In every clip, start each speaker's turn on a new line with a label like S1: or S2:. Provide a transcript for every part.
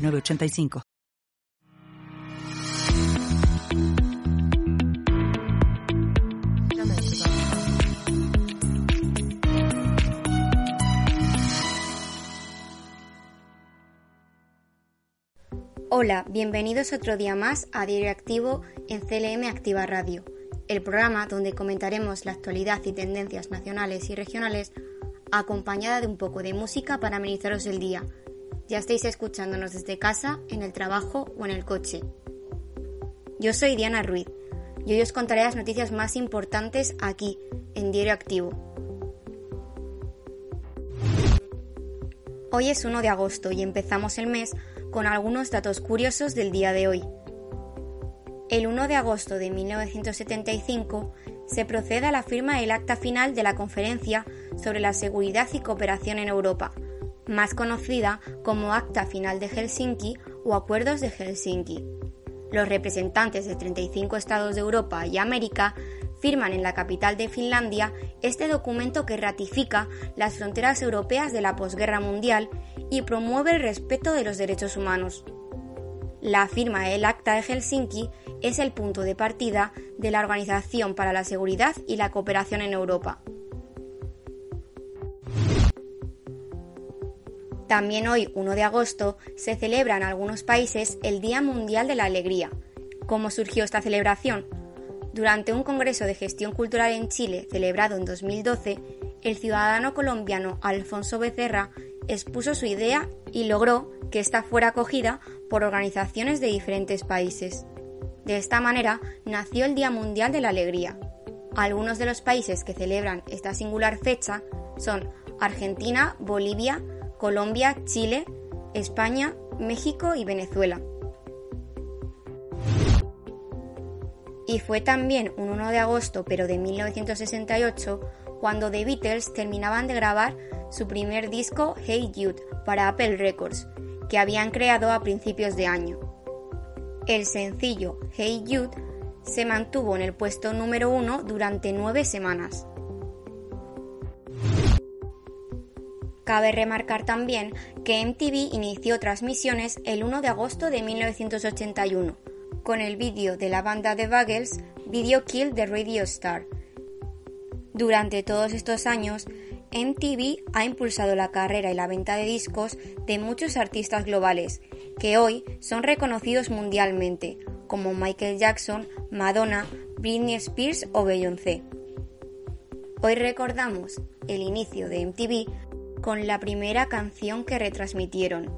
S1: 906985.
S2: Hola, bienvenidos otro día más a Diario Activo en CLM Activa Radio, el programa donde comentaremos la actualidad y tendencias nacionales y regionales acompañada de un poco de música para amenizaros el día. Ya estáis escuchándonos desde casa, en el trabajo o en el coche. Yo soy Diana Ruiz y hoy os contaré las noticias más importantes aquí, en Diario Activo. Hoy es 1 de agosto y empezamos el mes con algunos datos curiosos del día de hoy. El 1 de agosto de 1975 se procede a la firma del acta final de la Conferencia sobre la Seguridad y Cooperación en Europa, más conocida como Acta Final de Helsinki o Acuerdos de Helsinki. Los representantes de 35 estados de Europa y América firman en la capital de Finlandia este documento que ratifica las fronteras europeas de la posguerra mundial y promueve el respeto de los derechos humanos. La firma del Acta de Helsinki es el punto de partida de la Organización para la Seguridad y la Cooperación en Europa. También hoy, 1 de agosto, se celebra en algunos países el Día Mundial de la Alegría. ¿Cómo surgió esta celebración? Durante un Congreso de Gestión Cultural en Chile celebrado en 2012, el ciudadano colombiano Alfonso Becerra expuso su idea y logró que ésta fuera acogida por organizaciones de diferentes países. De esta manera nació el Día Mundial de la Alegría. Algunos de los países que celebran esta singular fecha son Argentina, Bolivia, Colombia, Chile, España, México y Venezuela. Y fue también un 1 de agosto, pero de 1968, cuando The Beatles terminaban de grabar su primer disco Hey Jude para Apple Records, que habían creado a principios de año. El sencillo Hey Jude se mantuvo en el puesto número uno durante nueve semanas. Cabe remarcar también que MTV inició transmisiones el 1 de agosto de 1981 con el vídeo de la banda de Buggles, Video Kill the Radio Star. Durante todos estos años, MTV ha impulsado la carrera y la venta de discos de muchos artistas globales, que hoy son reconocidos mundialmente, como Michael Jackson, Madonna, Britney Spears o Beyoncé. Hoy recordamos el inicio de MTV con la primera canción que retransmitieron,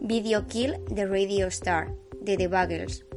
S2: Video Kill the Radio Star, de The Buggles.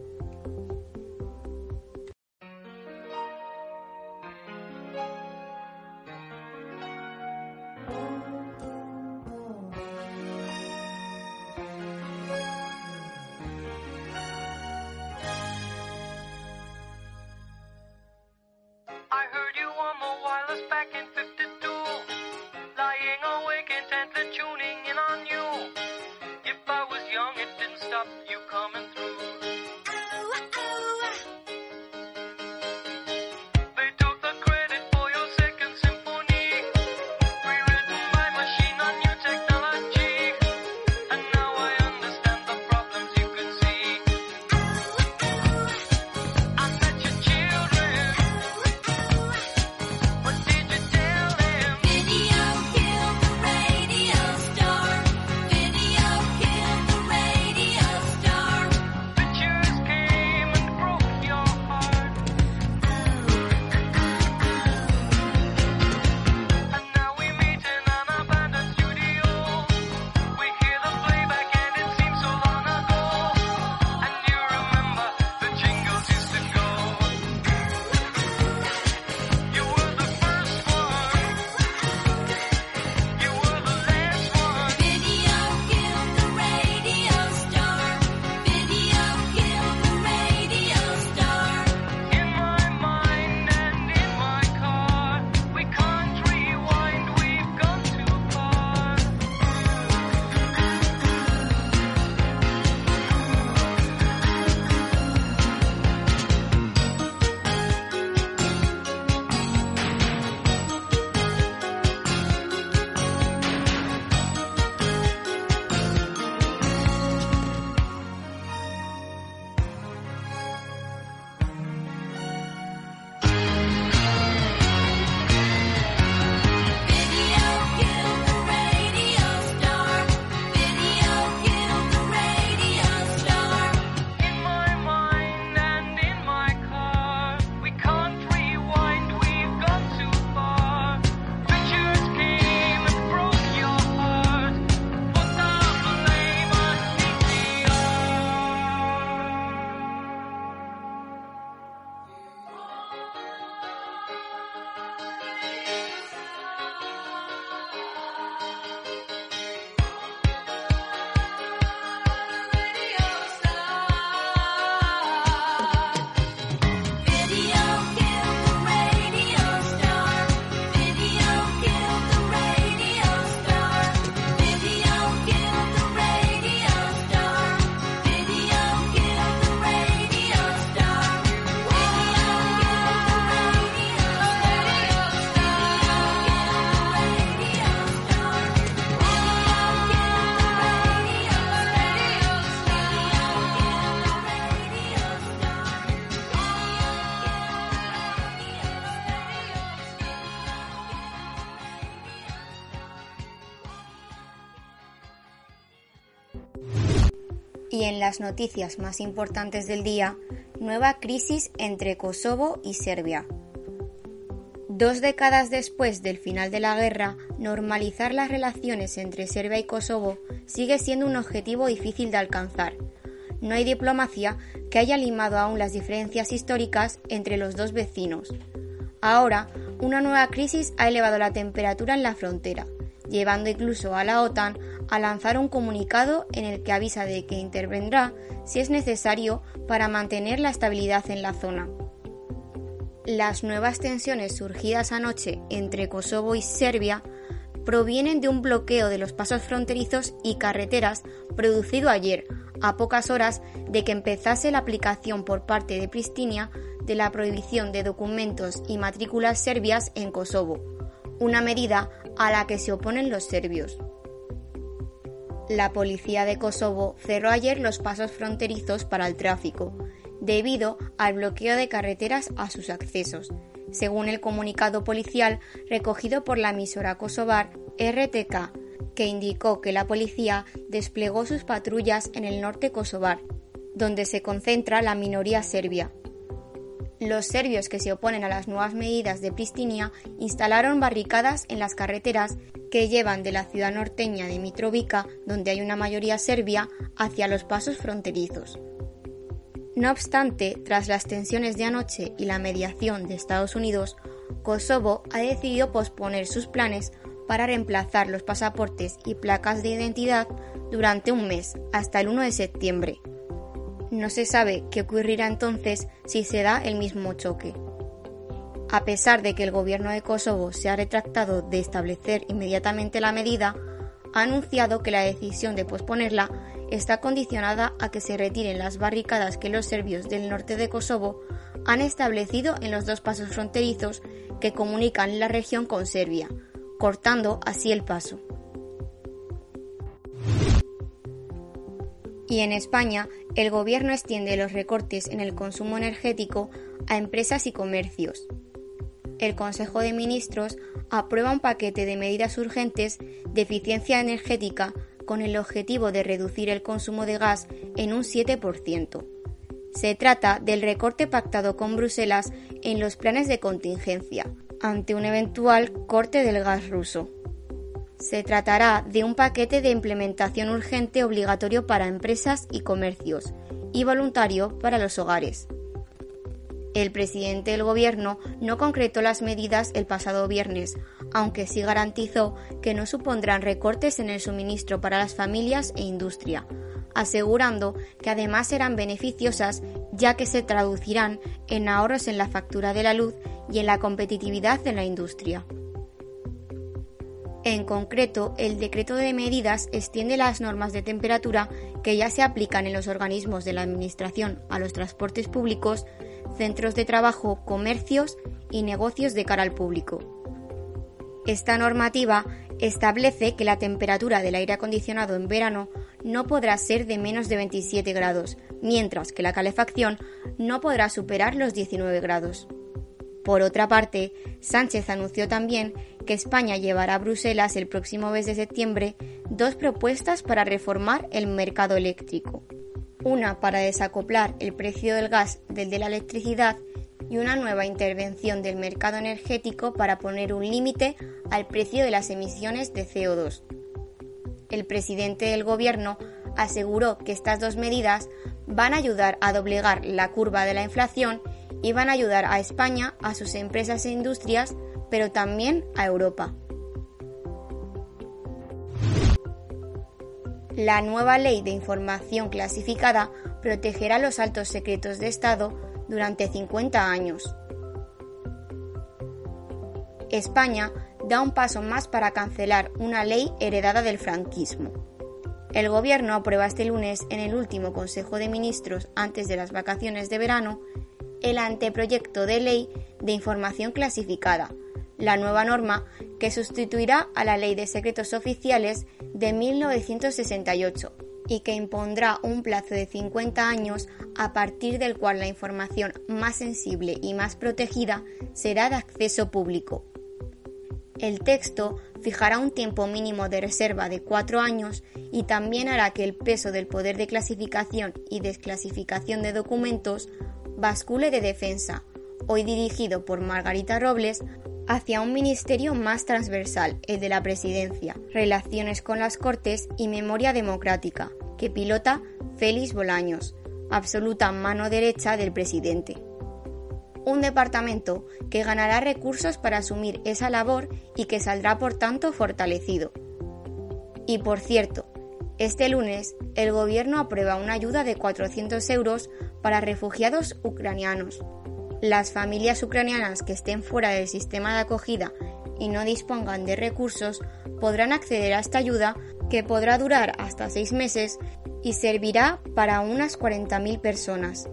S2: Y en las noticias más importantes del día, nueva crisis entre Kosovo y Serbia. Dos décadas después del final de la guerra, normalizar las relaciones entre Serbia y Kosovo sigue siendo un objetivo difícil de alcanzar. No hay diplomacia que haya limado aún las diferencias históricas entre los dos vecinos. Ahora, una nueva crisis ha elevado la temperatura en la frontera, llevando incluso a la OTAN a lanzar un comunicado en el que avisa de que intervendrá si es necesario para mantener la estabilidad en la zona. Las nuevas tensiones surgidas anoche entre Kosovo y Serbia provienen de un bloqueo de los pasos fronterizos y carreteras producido ayer, a pocas horas de que empezase la aplicación por parte de Pristina de la prohibición de documentos y matrículas serbias en Kosovo, una medida a la que se oponen los serbios. La policía de Kosovo cerró ayer los pasos fronterizos para el tráfico, debido al bloqueo de carreteras a sus accesos, según el comunicado policial recogido por la emisora kosovar RTK, que indicó que la policía desplegó sus patrullas en el norte kosovar, donde se concentra la minoría serbia. Los serbios que se oponen a las nuevas medidas de Pristinia instalaron barricadas en las carreteras que llevan de la ciudad norteña de Mitrovica, donde hay una mayoría serbia, hacia los pasos fronterizos. No obstante, tras las tensiones de anoche y la mediación de Estados Unidos, Kosovo ha decidido posponer sus planes para reemplazar los pasaportes y placas de identidad durante un mes, hasta el 1 de septiembre. No se sabe qué ocurrirá entonces si se da el mismo choque. A pesar de que el gobierno de Kosovo se ha retractado de establecer inmediatamente la medida, ha anunciado que la decisión de posponerla está condicionada a que se retiren las barricadas que los serbios del norte de Kosovo han establecido en los dos pasos fronterizos que comunican la región con Serbia, cortando así el paso. Y en España, el Gobierno extiende los recortes en el consumo energético a empresas y comercios. El Consejo de Ministros aprueba un paquete de medidas urgentes de eficiencia energética con el objetivo de reducir el consumo de gas en un 7%. Se trata del recorte pactado con Bruselas en los planes de contingencia, ante un eventual corte del gas ruso. Se tratará de un paquete de implementación urgente obligatorio para empresas y comercios y voluntario para los hogares. El presidente del Gobierno no concretó las medidas el pasado viernes, aunque sí garantizó que no supondrán recortes en el suministro para las familias e industria, asegurando que además serán beneficiosas ya que se traducirán en ahorros en la factura de la luz y en la competitividad de la industria. En concreto, el decreto de medidas extiende las normas de temperatura que ya se aplican en los organismos de la Administración a los transportes públicos, centros de trabajo, comercios y negocios de cara al público. Esta normativa establece que la temperatura del aire acondicionado en verano no podrá ser de menos de 27 grados, mientras que la calefacción no podrá superar los 19 grados. Por otra parte, Sánchez anunció también que España llevará a Bruselas el próximo mes de septiembre dos propuestas para reformar el mercado eléctrico. Una para desacoplar el precio del gas del de la electricidad y una nueva intervención del mercado energético para poner un límite al precio de las emisiones de CO2. El presidente del Gobierno aseguró que estas dos medidas van a ayudar a doblegar la curva de la inflación y van a ayudar a España, a sus empresas e industrias, pero también a Europa. La nueva ley de información clasificada protegerá los altos secretos de Estado durante 50 años. España da un paso más para cancelar una ley heredada del franquismo. El Gobierno aprueba este lunes en el último Consejo de Ministros antes de las vacaciones de verano el anteproyecto de ley de información clasificada, la nueva norma que sustituirá a la Ley de Secretos Oficiales de 1968 y que impondrá un plazo de 50 años a partir del cual la información más sensible y más protegida será de acceso público. El texto fijará un tiempo mínimo de reserva de cuatro años y también hará que el peso del poder de clasificación y desclasificación de documentos bascule de defensa, hoy dirigido por Margarita Robles, hacia un ministerio más transversal, el de la Presidencia, Relaciones con las Cortes y Memoria Democrática, que pilota Félix Bolaños, absoluta mano derecha del presidente. Un departamento que ganará recursos para asumir esa labor y que saldrá por tanto fortalecido. Y por cierto, este lunes el gobierno aprueba una ayuda de 400 euros para refugiados ucranianos, las familias ucranianas que estén fuera del sistema de acogida y no dispongan de recursos podrán acceder a esta ayuda que podrá durar hasta seis meses y servirá para unas 40.000 personas.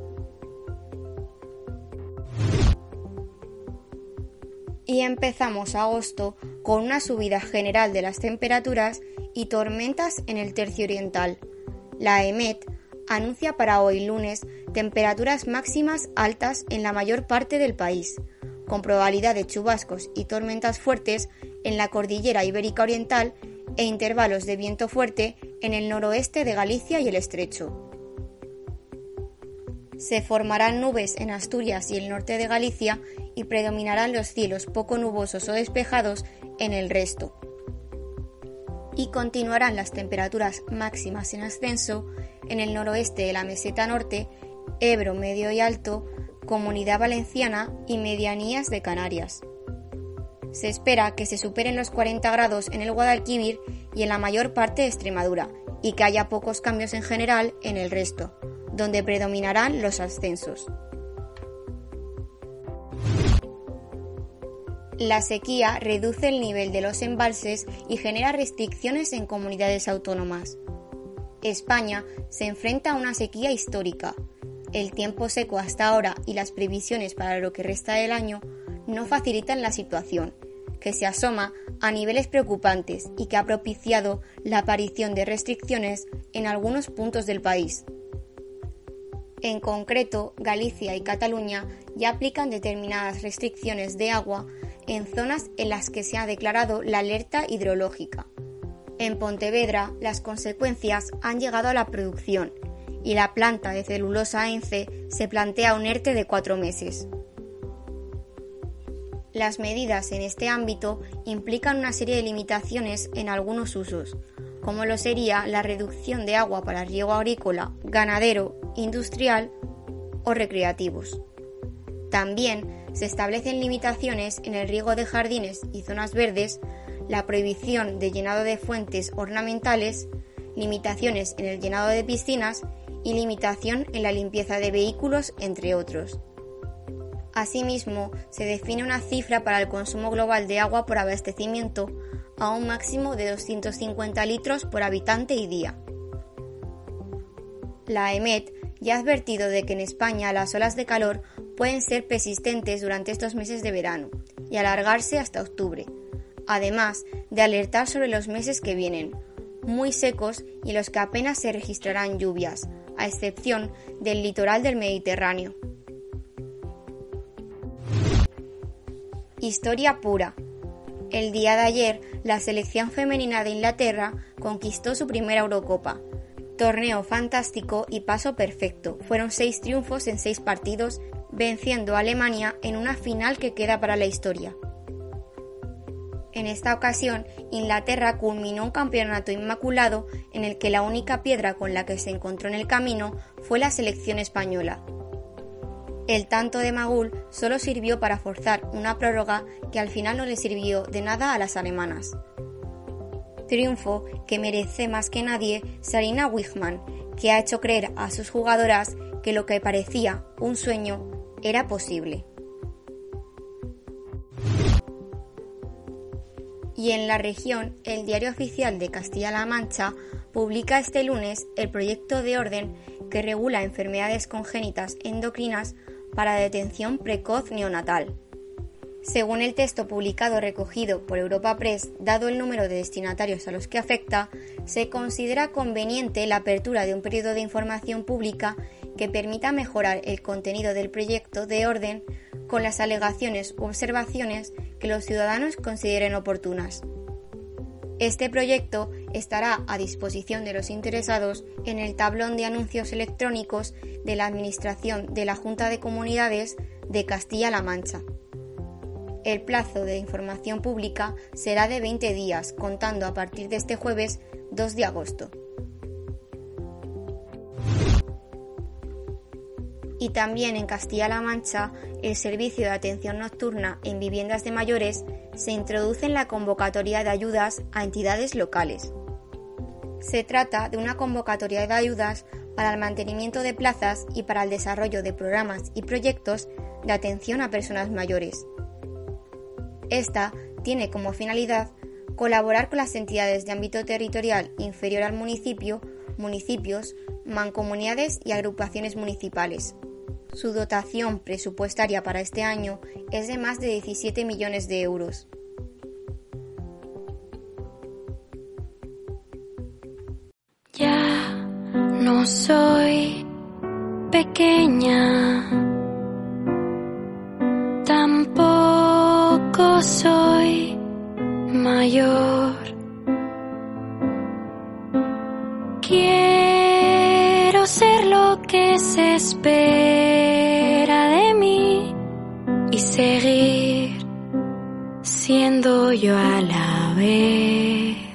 S2: Y empezamos agosto con una subida general de las temperaturas y tormentas en el tercio oriental. La EMET anuncia para hoy lunes temperaturas máximas altas en la mayor parte del país, con probabilidad de chubascos y tormentas fuertes en la cordillera ibérica oriental e intervalos de viento fuerte en el noroeste de Galicia y el estrecho. Se formarán nubes en Asturias y el norte de Galicia y predominarán los cielos poco nubosos o despejados en el resto. Y continuarán las temperaturas máximas en ascenso en el noroeste de la meseta norte, Ebro medio y alto, Comunidad Valenciana y medianías de Canarias. Se espera que se superen los 40 grados en el Guadalquivir y en la mayor parte de Extremadura, y que haya pocos cambios en general en el resto, donde predominarán los ascensos. La sequía reduce el nivel de los embalses y genera restricciones en comunidades autónomas. España se enfrenta a una sequía histórica. El tiempo seco hasta ahora y las previsiones para lo que resta del año no facilitan la situación, que se asoma a niveles preocupantes y que ha propiciado la aparición de restricciones en algunos puntos del país. En concreto, Galicia y Cataluña ya aplican determinadas restricciones de agua en zonas en las que se ha declarado la alerta hidrológica. En Pontevedra, las consecuencias han llegado a la producción y la planta de celulosa ENCE se plantea un ERTE de cuatro meses. Las medidas en este ámbito implican una serie de limitaciones en algunos usos, como lo sería la reducción de agua para riego agrícola, ganadero, industrial o recreativos. También se establecen limitaciones en el riego de jardines y zonas verdes la prohibición de llenado de fuentes ornamentales, limitaciones en el llenado de piscinas y limitación en la limpieza de vehículos, entre otros. Asimismo, se define una cifra para el consumo global de agua por abastecimiento a un máximo de 250 litros por habitante y día. La EMET ya ha advertido de que en España las olas de calor pueden ser persistentes durante estos meses de verano y alargarse hasta octubre, además de alertar sobre los meses que vienen, muy secos y los que apenas se registrarán lluvias, a excepción del litoral del Mediterráneo. Historia pura. El día de ayer, la selección femenina de Inglaterra conquistó su primera Eurocopa. Torneo fantástico y paso perfecto. Fueron seis triunfos en seis partidos, venciendo a Alemania en una final que queda para la historia. En esta ocasión, Inglaterra culminó un campeonato inmaculado en el que la única piedra con la que se encontró en el camino fue la selección española. El tanto de Magul solo sirvió para forzar una prórroga que al final no le sirvió de nada a las alemanas. Triunfo que merece más que nadie Sarina Wigman, que ha hecho creer a sus jugadoras que lo que parecía un sueño era posible. y en la región el Diario Oficial de Castilla-La Mancha publica este lunes el proyecto de orden que regula enfermedades congénitas endocrinas para detención precoz neonatal. Según el texto publicado recogido por Europa Press, dado el número de destinatarios a los que afecta, se considera conveniente la apertura de un periodo de información pública que permita mejorar el contenido del proyecto de orden con las alegaciones u observaciones que los ciudadanos consideren oportunas. Este proyecto estará a disposición de los interesados en el tablón de anuncios electrónicos de la Administración de la Junta de Comunidades de Castilla-La Mancha. El plazo de información pública será de 20 días, contando a partir de este jueves 2 de agosto. Y también en Castilla-La Mancha el servicio de atención nocturna en viviendas de mayores se introduce en la convocatoria de ayudas a entidades locales. Se trata de una convocatoria de ayudas para el mantenimiento de plazas y para el desarrollo de programas y proyectos de atención a personas mayores. Esta tiene como finalidad colaborar con las entidades de ámbito territorial inferior al municipio, municipios, mancomunidades y agrupaciones municipales. Su dotación presupuestaria para este año es de más de 17 millones de euros.
S3: Ya no soy pequeña, tampoco soy mayor. Ser lo que se espera seguir siendo yo a la vez.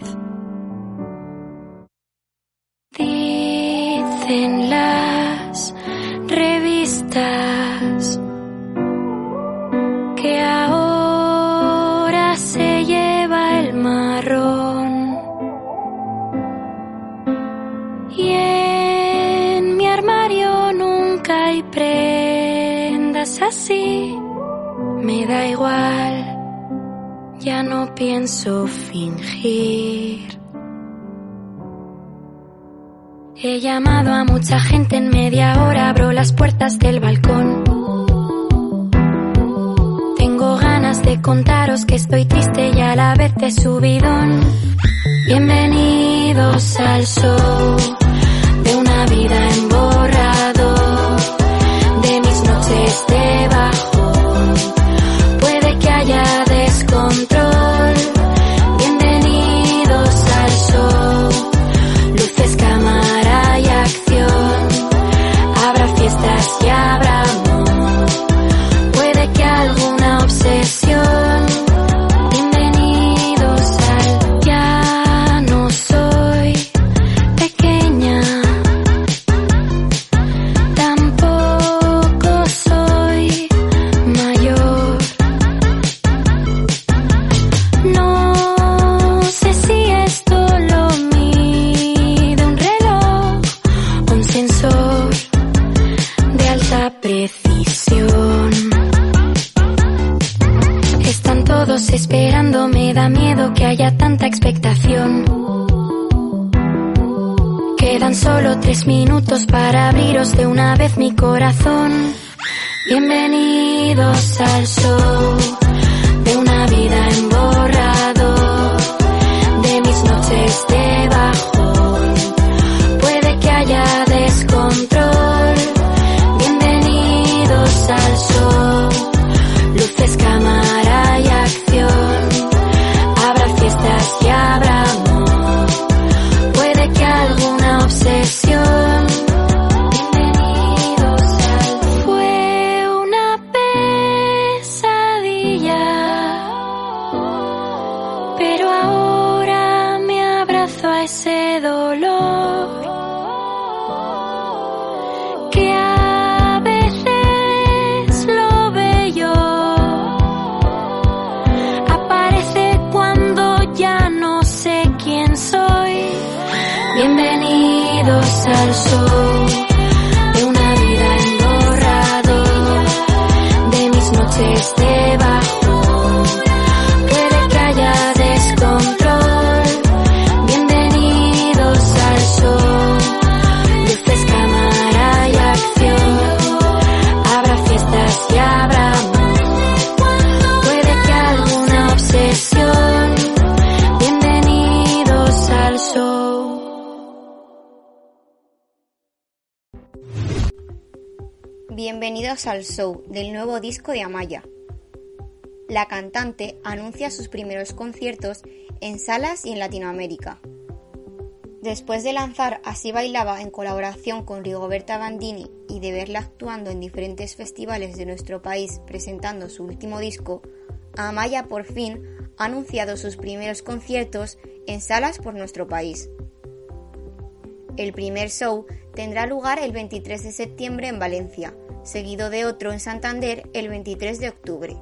S3: Pienso fingir. He llamado a mucha gente en media hora, abro las puertas del balcón. Tengo ganas de contaros que estoy triste y a la vez de subidón. Bienvenidos al show de una vida emborrado, de mis noches debajo Bienvenidos Bienvenidos al show
S2: del nuevo disco de Amaya. la cantante anuncia sus primeros conciertos en salas y en Latinoamérica. Después de lanzar Así bailaba en colaboración con Rigoberta Bandini y de verla actuando en diferentes festivales de nuestro país presentando su último disco, Amaya por fin ha anunciado sus primeros conciertos en salas por nuestro país. El primer show tendrá lugar el 23 de septiembre en Valencia, seguido de otro en Santander el 23 de octubre.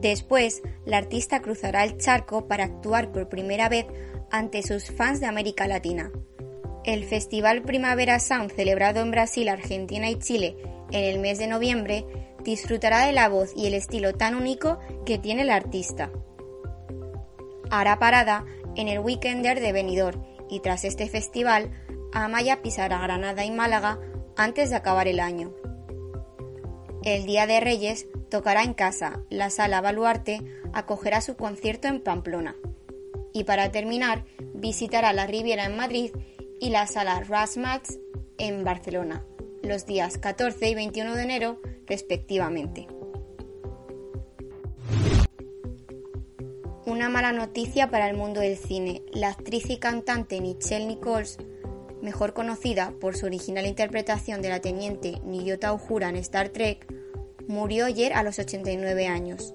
S2: Después, la artista cruzará el charco para actuar por primera vez ante sus fans de América Latina. El Festival Primavera Sound celebrado en Brasil, Argentina y Chile en el mes de noviembre disfrutará de la voz y el estilo tan único que tiene el artista. Hará parada en el Weekender de Benidorm y tras este festival, Amaya pisará Granada y Málaga antes de acabar el año. El Día de Reyes tocará en casa, la Sala Baluarte acogerá su concierto en Pamplona. Y para terminar, visitará la Riviera en Madrid y la Sala Rasmax en Barcelona, los días 14 y 21 de enero respectivamente. Una mala noticia para el mundo del cine. La actriz y cantante Nichelle Nichols, mejor conocida por su original interpretación de la teniente Niyota Uhura en Star Trek, murió ayer a los 89 años.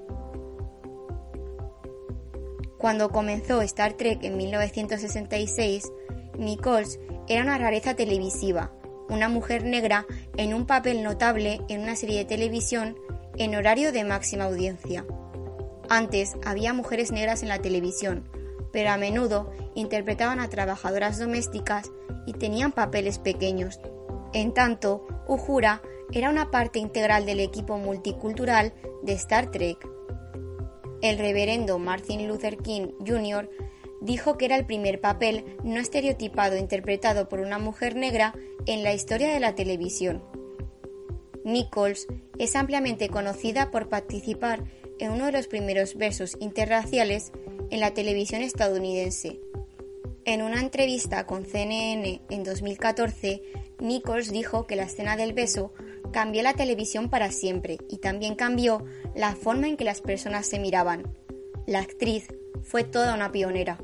S2: Cuando comenzó Star Trek en 1966, Nichols era una rareza televisiva, una mujer negra en un papel notable en una serie de televisión en horario de máxima audiencia. Antes había mujeres negras en la televisión, pero a menudo interpretaban a trabajadoras domésticas y tenían papeles pequeños. En tanto, Uhura era una parte integral del equipo multicultural de Star Trek. El reverendo Martin Luther King Jr. dijo que era el primer papel no estereotipado interpretado por una mujer negra en la historia de la televisión. Nichols es ampliamente conocida por participar en uno de los primeros versos interraciales en la televisión estadounidense. En una entrevista con CNN en 2014, Nichols dijo que la escena del beso cambió la televisión para siempre y también cambió la forma en que las personas se miraban. La actriz fue toda una pionera.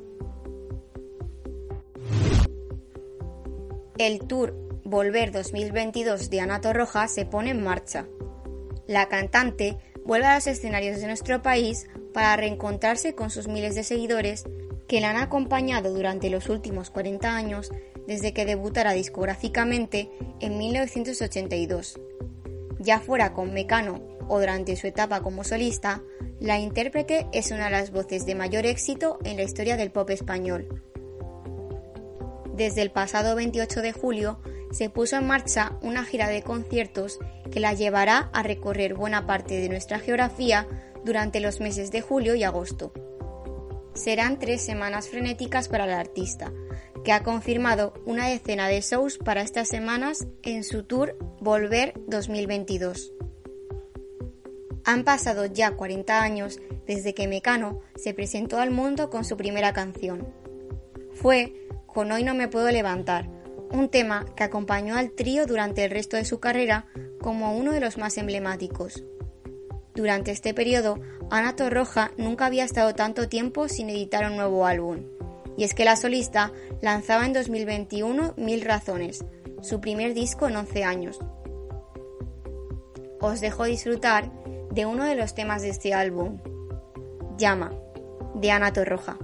S2: El tour Volver 2022 de Ana Torroja se pone en marcha. La cantante vuelve a los escenarios de nuestro país para reencontrarse con sus miles de seguidores que la han acompañado durante los últimos 40 años desde que debutara discográficamente en 1982. Ya fuera con Mecano o durante su etapa como solista, la intérprete es una de las voces de mayor éxito en la historia del pop español. Desde el pasado 28 de julio se puso en marcha una gira de conciertos que la llevará a recorrer buena parte de nuestra geografía durante los meses de julio y agosto. Serán tres semanas frenéticas para la artista, que ha confirmado una decena de shows para estas semanas en su tour Volver 2022. Han pasado ya 40 años desde que Mecano se presentó al mundo con su primera canción. Fue Con Hoy no me puedo levantar, un tema que acompañó al trío durante el resto de su carrera como uno de los más emblemáticos. Durante este periodo, Ana Torroja nunca había estado tanto tiempo sin editar un nuevo álbum, y es que la solista lanzaba en 2021 Mil Razones, su primer disco en 11 años. Os dejo disfrutar de uno de los temas de este álbum, Llama, de Ana Torroja.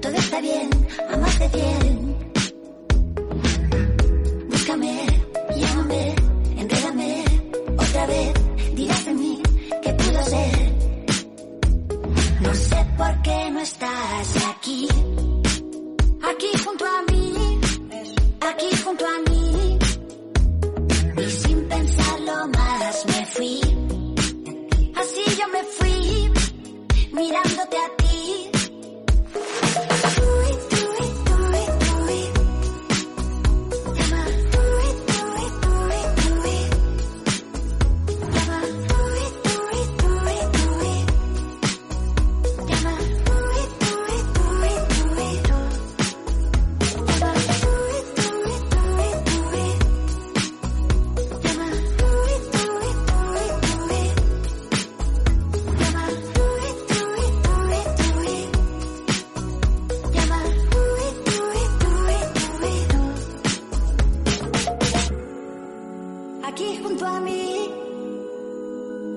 S4: todo está bien, a de 100.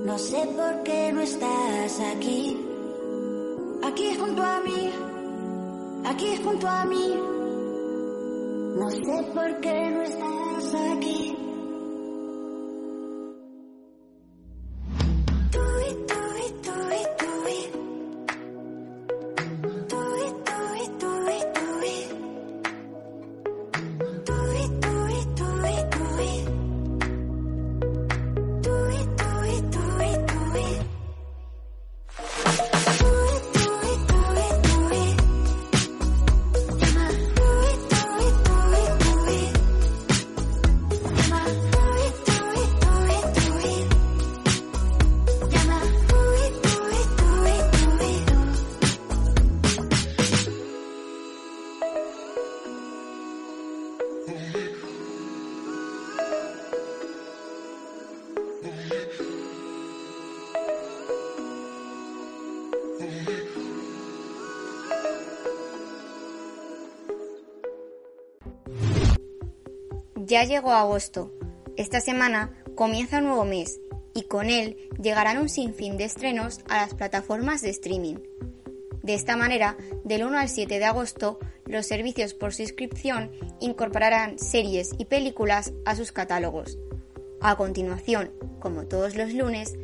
S4: No sé por qué no estás aquí. Aquí junto a mí. Aquí junto a mí. No sé por qué no estás aquí.
S2: Ya llegó agosto. Esta semana comienza un nuevo mes y con él llegarán un sinfín de estrenos a las plataformas de streaming. De esta manera, del 1 al 7 de agosto, los servicios por suscripción incorporarán series y películas a sus catálogos. A continuación, como todos los lunes,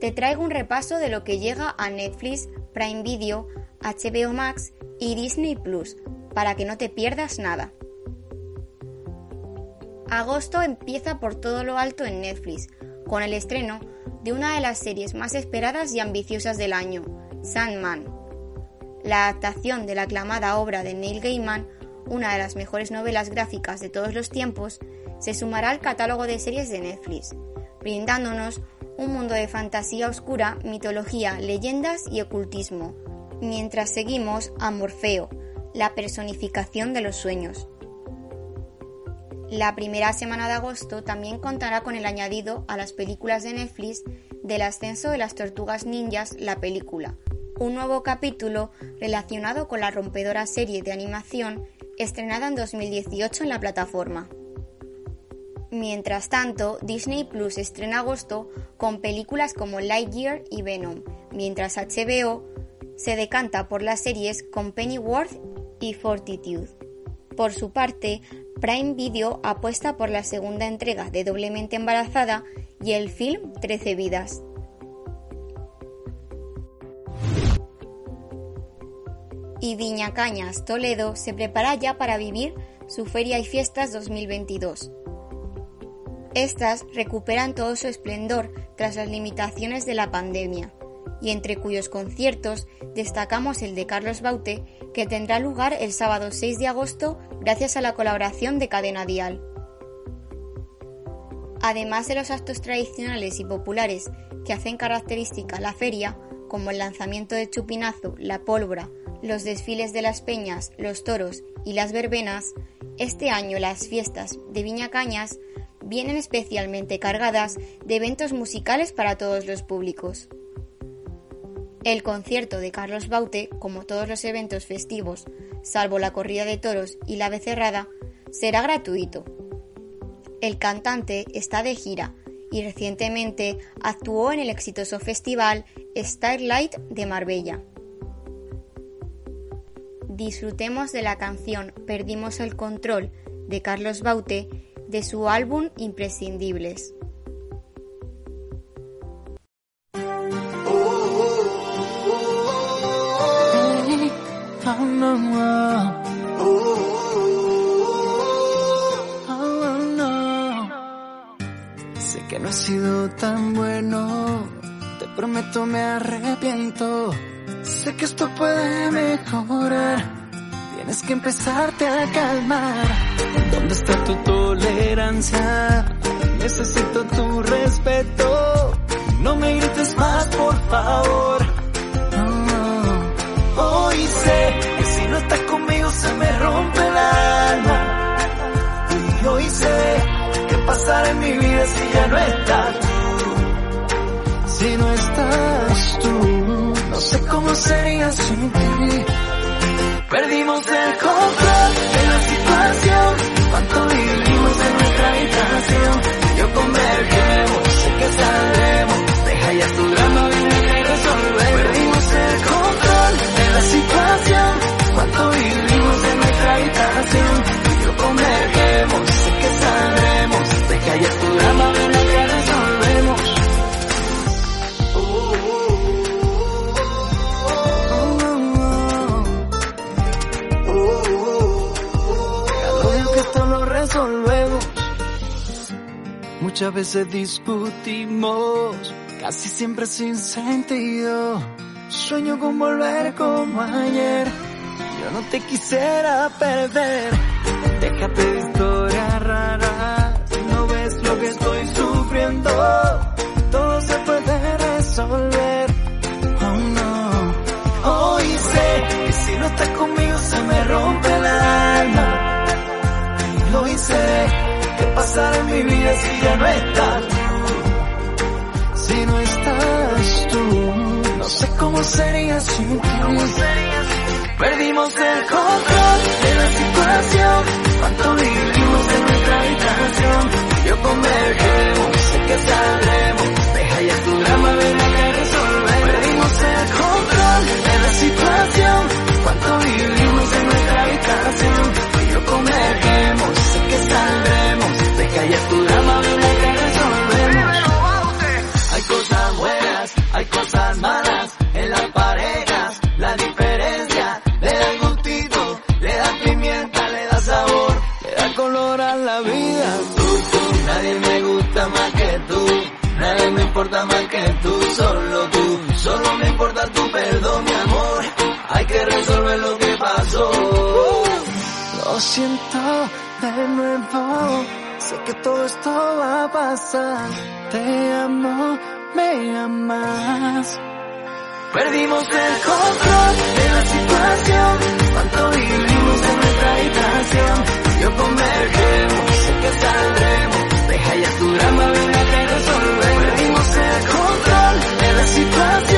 S2: te traigo un repaso de lo que llega a Netflix, Prime Video, HBO Max y Disney Plus, para que no te pierdas nada. Agosto empieza por todo lo alto en Netflix, con el estreno de una de las series más esperadas y ambiciosas del año, Sandman. La adaptación de la aclamada obra de Neil Gaiman, una de las mejores novelas gráficas de todos los tiempos, se sumará al catálogo de series de Netflix, brindándonos un mundo de fantasía oscura, mitología, leyendas y ocultismo, mientras seguimos a Morfeo, la personificación de los sueños. La primera semana de agosto también contará con el añadido a las películas de Netflix del ascenso de las tortugas ninjas, la película, un nuevo capítulo relacionado con la rompedora serie de animación estrenada en 2018 en la plataforma. Mientras tanto, Disney Plus estrena agosto con películas como Lightyear y Venom, mientras HBO se decanta por las series con Pennyworth y Fortitude. Por su parte, Prime Video apuesta por la segunda entrega de Doblemente Embarazada y el film Trece Vidas. Y Viña Cañas, Toledo, se prepara ya para vivir su Feria y Fiestas 2022. Estas recuperan todo su esplendor tras las limitaciones de la pandemia y entre cuyos conciertos destacamos el de Carlos Baute, que tendrá lugar el sábado 6 de agosto gracias a la colaboración de Cadena Dial. Además de los actos tradicionales y populares que hacen característica la feria, como el lanzamiento de Chupinazo, la pólvora, los desfiles de las peñas, los toros y las verbenas, este año las fiestas de Viña Cañas vienen especialmente cargadas de eventos musicales para todos los públicos. El concierto de Carlos Baute, como todos los eventos festivos, salvo la corrida de toros y la becerrada, será gratuito. El cantante está de gira y recientemente actuó en el exitoso festival Starlight de Marbella. Disfrutemos de la canción Perdimos el control de Carlos Baute de su álbum Imprescindibles.
S5: Sé que no he sido tan bueno, te prometo me arrepiento. Sé que esto puede mejorar, tienes que empezarte a calmar. ¿Dónde está tu tolerancia? Necesito tu respeto. No me grites más, por favor. En mi vida si ya no estás. Si no estás tú, no sé cómo sería sin ti. Perdimos el control de la situación. Cuánto vivimos en nuestra habitación. Muchas veces discutimos, casi siempre sin sentido. Sueño con volver como ayer. Yo no te quisiera perder. Déjate de historias en mi vida si ya no estás. Si no estás tú, no sé cómo sería sin ti. Perdimos el control de la situación. Cuánto vivimos en nuestra habitación. Yo convergemos, sé que saldremos. Deja ya tu drama, ven a resolver. Perdimos el control de la situación. Cuánto vivimos en nuestra habitación. Yo convergemos, sé que saldremos. Deja ya tu drama, ven a resolvemos. Hay cosas buenas, hay cosas malas en las parejas. La diferencia le da gustito, le da pimienta, le da sabor, le da color a la vida. Tú, tú, nadie me gusta más que tú, nadie me importa más que tú, solo Lo siento de nuevo, sé que todo esto va a pasar. Te amo, me amas. Perdimos el control de la situación. Cuánto vivimos en nuestra habitación. Yo convergemos, sé que saldremos. Deja ya tu drama, ven a que resolver. Perdimos el control de la situación.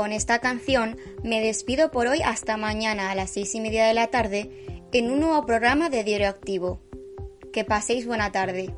S2: Con esta canción me despido por hoy hasta mañana a las seis y media de la tarde en un nuevo programa de Diario Activo. Que paséis buena tarde.